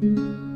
Música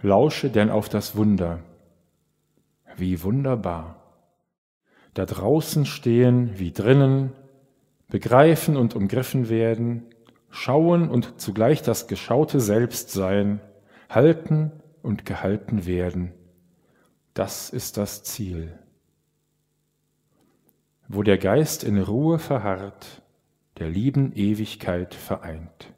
Lausche denn auf das Wunder. Wie wunderbar. Da draußen stehen wie drinnen, begreifen und umgriffen werden, schauen und zugleich das Geschaute selbst sein, halten und gehalten werden. Das ist das Ziel. Wo der Geist in Ruhe verharrt, der lieben Ewigkeit vereint.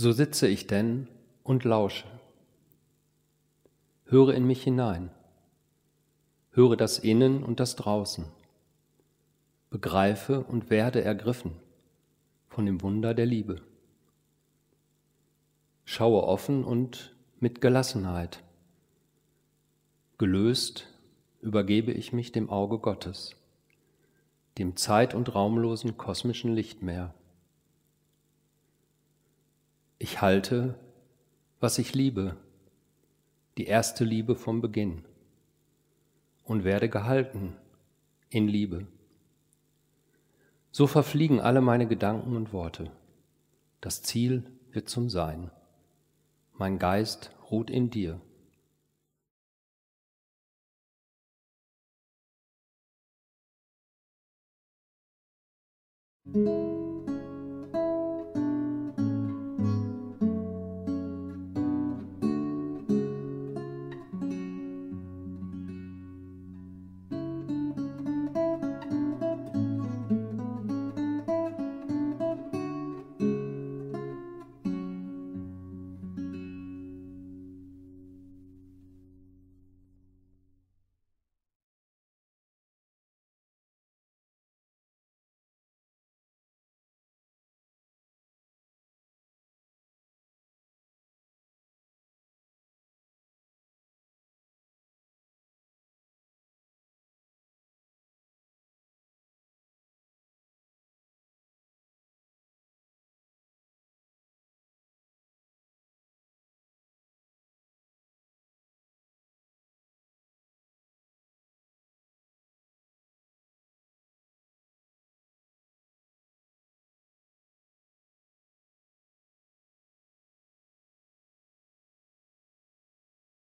So sitze ich denn und lausche. Höre in mich hinein. Höre das Innen und das Draußen. Begreife und werde ergriffen von dem Wunder der Liebe. Schaue offen und mit Gelassenheit. Gelöst übergebe ich mich dem Auge Gottes, dem zeit- und raumlosen kosmischen Lichtmeer. Ich halte, was ich liebe, die erste Liebe vom Beginn und werde gehalten in Liebe. So verfliegen alle meine Gedanken und Worte. Das Ziel wird zum Sein. Mein Geist ruht in dir. Musik